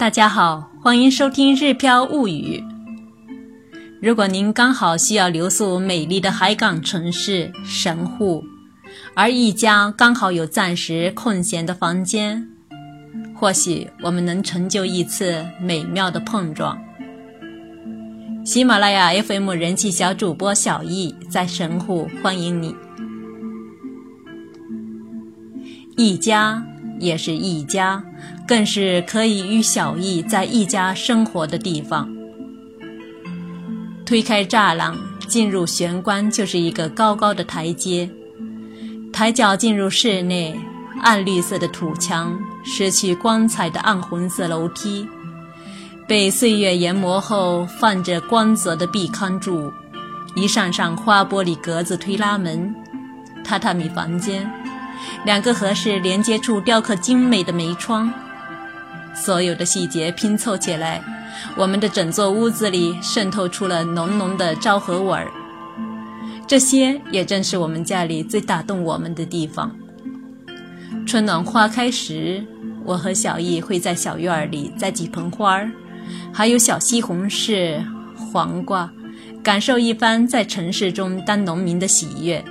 大家好，欢迎收听《日飘物语》。如果您刚好需要留宿美丽的海港城市神户，而一家刚好有暂时空闲的房间，或许我们能成就一次美妙的碰撞。喜马拉雅 FM 人气小主播小易在神户欢迎你。一家也是一家。更是可以与小易在一家生活的地方。推开栅栏，进入玄关就是一个高高的台阶。抬脚进入室内，暗绿色的土墙，失去光彩的暗红色楼梯，被岁月研磨后泛着光泽的壁龛柱，一扇扇花玻璃格子推拉门，榻榻米房间，两个合适连接处雕刻精美的门窗。所有的细节拼凑起来，我们的整座屋子里渗透出了浓浓的昭和味儿。这些也正是我们家里最打动我们的地方。春暖花开时，我和小易会在小院里栽几盆花儿，还有小西红柿、黄瓜，感受一番在城市中当农民的喜悦。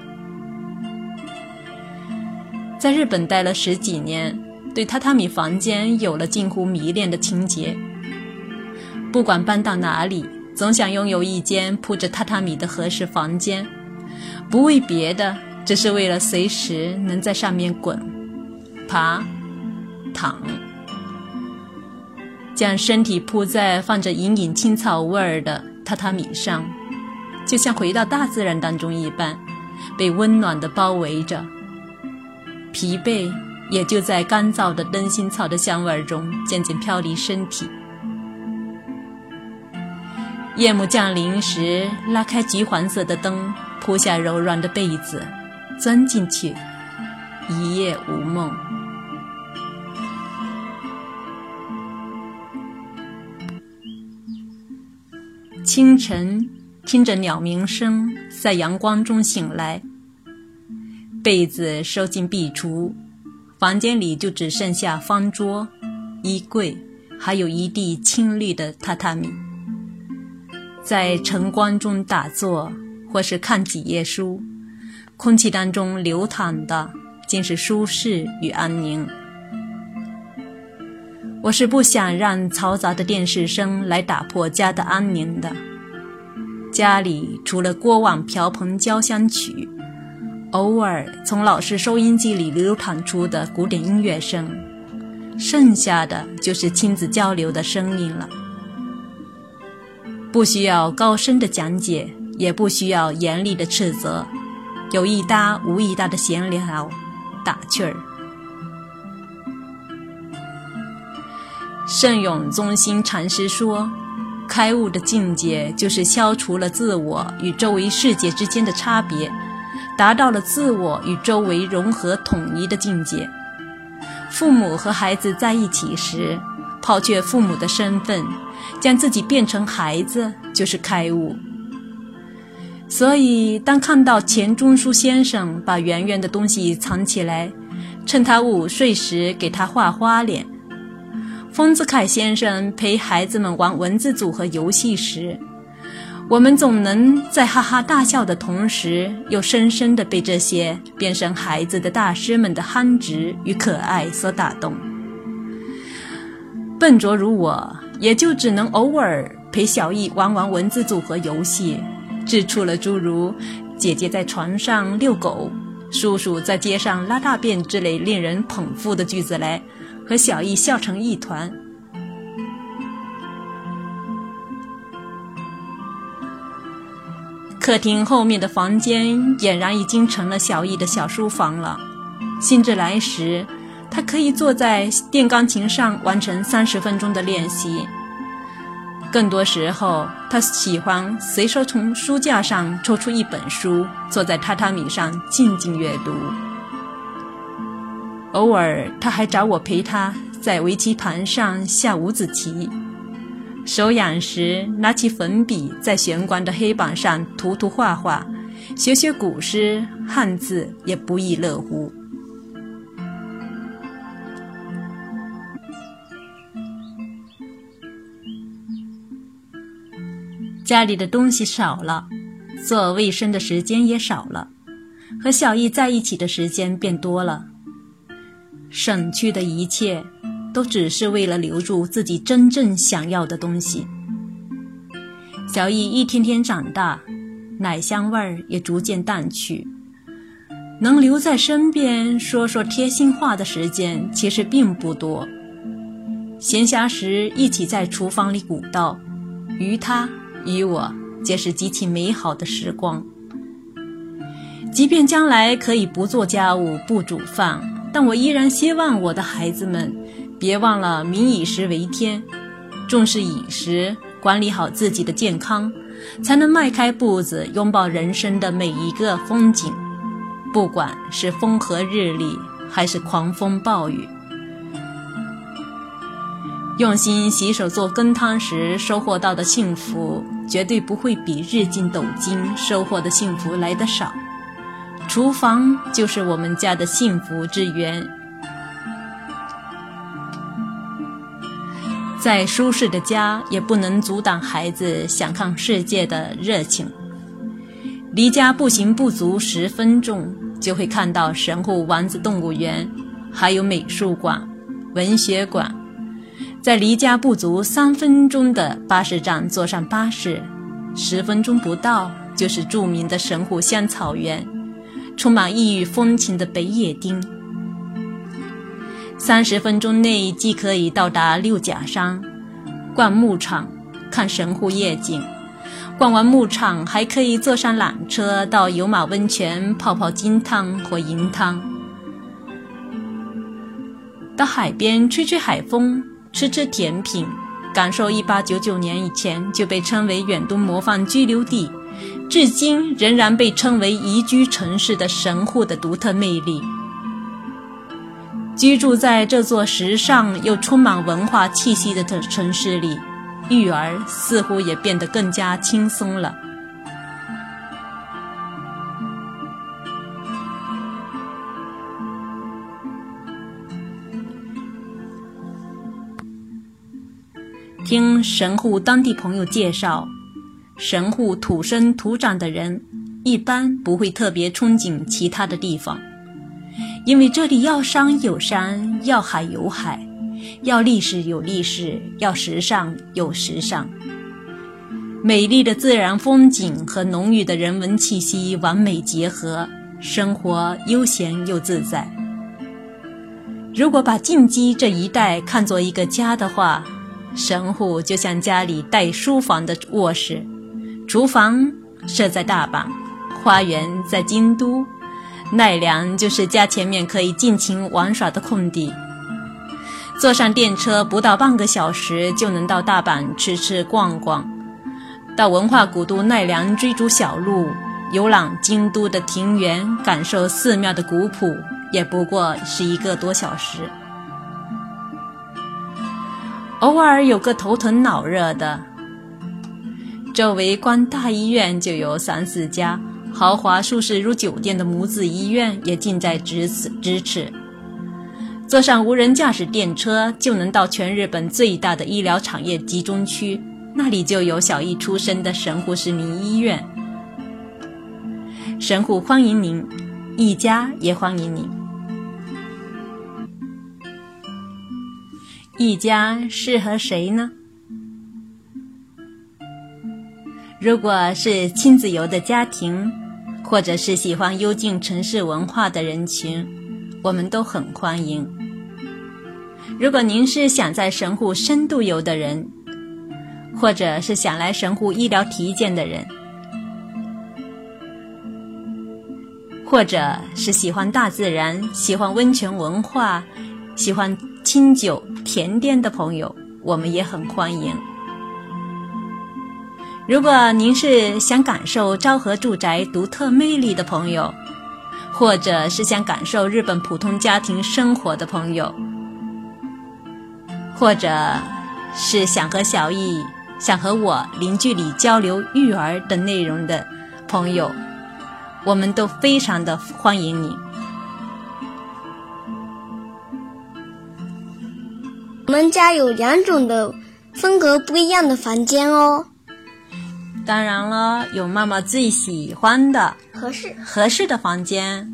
在日本待了十几年。对榻榻米房间有了近乎迷恋的情节。不管搬到哪里，总想拥有一间铺着榻榻米的合适房间，不为别的，只是为了随时能在上面滚、爬、躺，将身体铺在放着隐隐青草味儿的榻榻米上，就像回到大自然当中一般，被温暖的包围着，疲惫。也就在干燥的灯芯草的香味中渐渐飘离身体。夜幕降临时，拉开橘黄色的灯，铺下柔软的被子，钻进去，一夜无梦。清晨，听着鸟鸣声，在阳光中醒来，被子收进壁橱。房间里就只剩下方桌、衣柜，还有一地青绿的榻榻米。在晨光中打坐，或是看几页书，空气当中流淌的竟是舒适与安宁。我是不想让嘈杂的电视声来打破家的安宁的。家里除了锅碗瓢盆交响曲。偶尔从老式收音机里流淌出的古典音乐声，剩下的就是亲子交流的声音了。不需要高深的讲解，也不需要严厉的斥责，有一搭无一搭的闲聊，打趣儿。圣永宗心禅师说：“开悟的境界就是消除了自我与周围世界之间的差别。”达到了自我与周围融合统一的境界。父母和孩子在一起时，抛却父母的身份，将自己变成孩子，就是开悟。所以，当看到钱钟书先生把圆圆的东西藏起来，趁他午睡时给他画花脸；丰子恺先生陪孩子们玩文字组合游戏时，我们总能在哈哈大笑的同时，又深深地被这些变成孩子的大师们的憨直与可爱所打动。笨拙如我，也就只能偶尔陪小易玩玩文字组合游戏，制出了诸如“姐姐在床上遛狗，叔叔在街上拉大便”之类令人捧腹的句子来，和小易笑成一团。客厅后面的房间俨然已经成了小易的小书房了。兴致来时，他可以坐在电钢琴上完成三十分钟的练习。更多时候，他喜欢随手从书架上抽出一本书，坐在榻榻米上静静阅读。偶尔，他还找我陪他在围棋盘上下五子棋。手痒时拿起粉笔在玄关的黑板上涂涂画画学学古诗汉字也不亦乐乎。家里的东西少了做卫生的时间也少了和小易在一起的时间变多了。省去的一切都只是为了留住自己真正想要的东西。小易一天天长大，奶香味儿也逐渐淡去，能留在身边说说贴心话的时间其实并不多。闲暇时一起在厨房里鼓捣，于他于我皆是极其美好的时光。即便将来可以不做家务、不煮饭，但我依然希望我的孩子们别忘了“民以食为天”，重视饮食，管理好自己的健康，才能迈开步子拥抱人生的每一个风景，不管是风和日丽，还是狂风暴雨。用心洗手做羹汤时收获到的幸福，绝对不会比日进斗金收获的幸福来得少。厨房就是我们家的幸福之源。再舒适的家，也不能阻挡孩子想看世界的热情。离家步行不足十分钟，就会看到神户丸子动物园，还有美术馆、文学馆。在离家不足三分钟的巴士站坐上巴士，十分钟不到就是著名的神户香草原，充满异域风情的北野町。三十分钟内既可以到达六甲山，逛牧场，看神户夜景；逛完牧场还可以坐上缆车到有马温泉泡泡金汤或银汤，到海边吹吹海风。吃吃甜品，感受一八九九年以前就被称为远东模范居留地，至今仍然被称为宜居城市的神户的独特魅力。居住在这座时尚又充满文化气息的城市里，育儿似乎也变得更加轻松了。听神户当地朋友介绍，神户土生土长的人一般不会特别憧憬其他的地方，因为这里要山有山，要海有海，要历史有历史，要时尚有时尚。美丽的自然风景和浓郁的人文气息完美结合，生活悠闲又自在。如果把进击这一带看作一个家的话，神户就像家里带书房的卧室，厨房设在大阪，花园在京都，奈良就是家前面可以尽情玩耍的空地。坐上电车不到半个小时就能到大阪吃吃逛逛，到文化古都奈良追逐小鹿，游览京都的庭园，感受寺庙的古朴，也不过是一个多小时。偶尔有个头疼脑热的，周围光大医院就有三四家，豪华舒适如酒店的母子医院也近在咫尺。咫尺，坐上无人驾驶电车就能到全日本最大的医疗产业集中区，那里就有小易出生的神户市民医院。神户欢迎您，一家也欢迎您。一家适合谁呢？如果是亲子游的家庭，或者是喜欢幽静城市文化的人群，我们都很欢迎。如果您是想在神户深度游的人，或者是想来神户医疗体检的人，或者是喜欢大自然、喜欢温泉文化、喜欢。清酒甜点的朋友，我们也很欢迎。如果您是想感受昭和住宅独特魅力的朋友，或者是想感受日本普通家庭生活的朋友，或者是想和小易、想和我零距离交流育儿的内容的朋友，我们都非常的欢迎你。我们家有两种的风格不一样的房间哦。当然了，有妈妈最喜欢的合适合适的房间，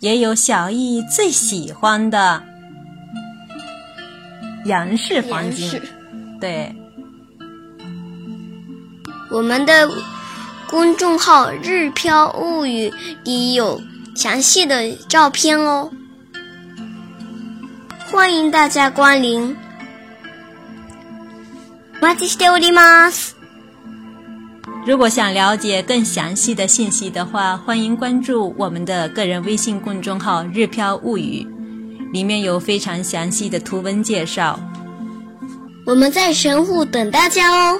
也有小易最喜欢的洋式房间。洋式对，我们的公众号“日飘物语”里有详细的照片哦，欢迎大家光临。お待ちしております。 如果想了解更详细的信息的话，欢迎关注我们的个人微信公众号“日飘物语”，里面有非常详细的图文介绍。我们在神户等大家哦。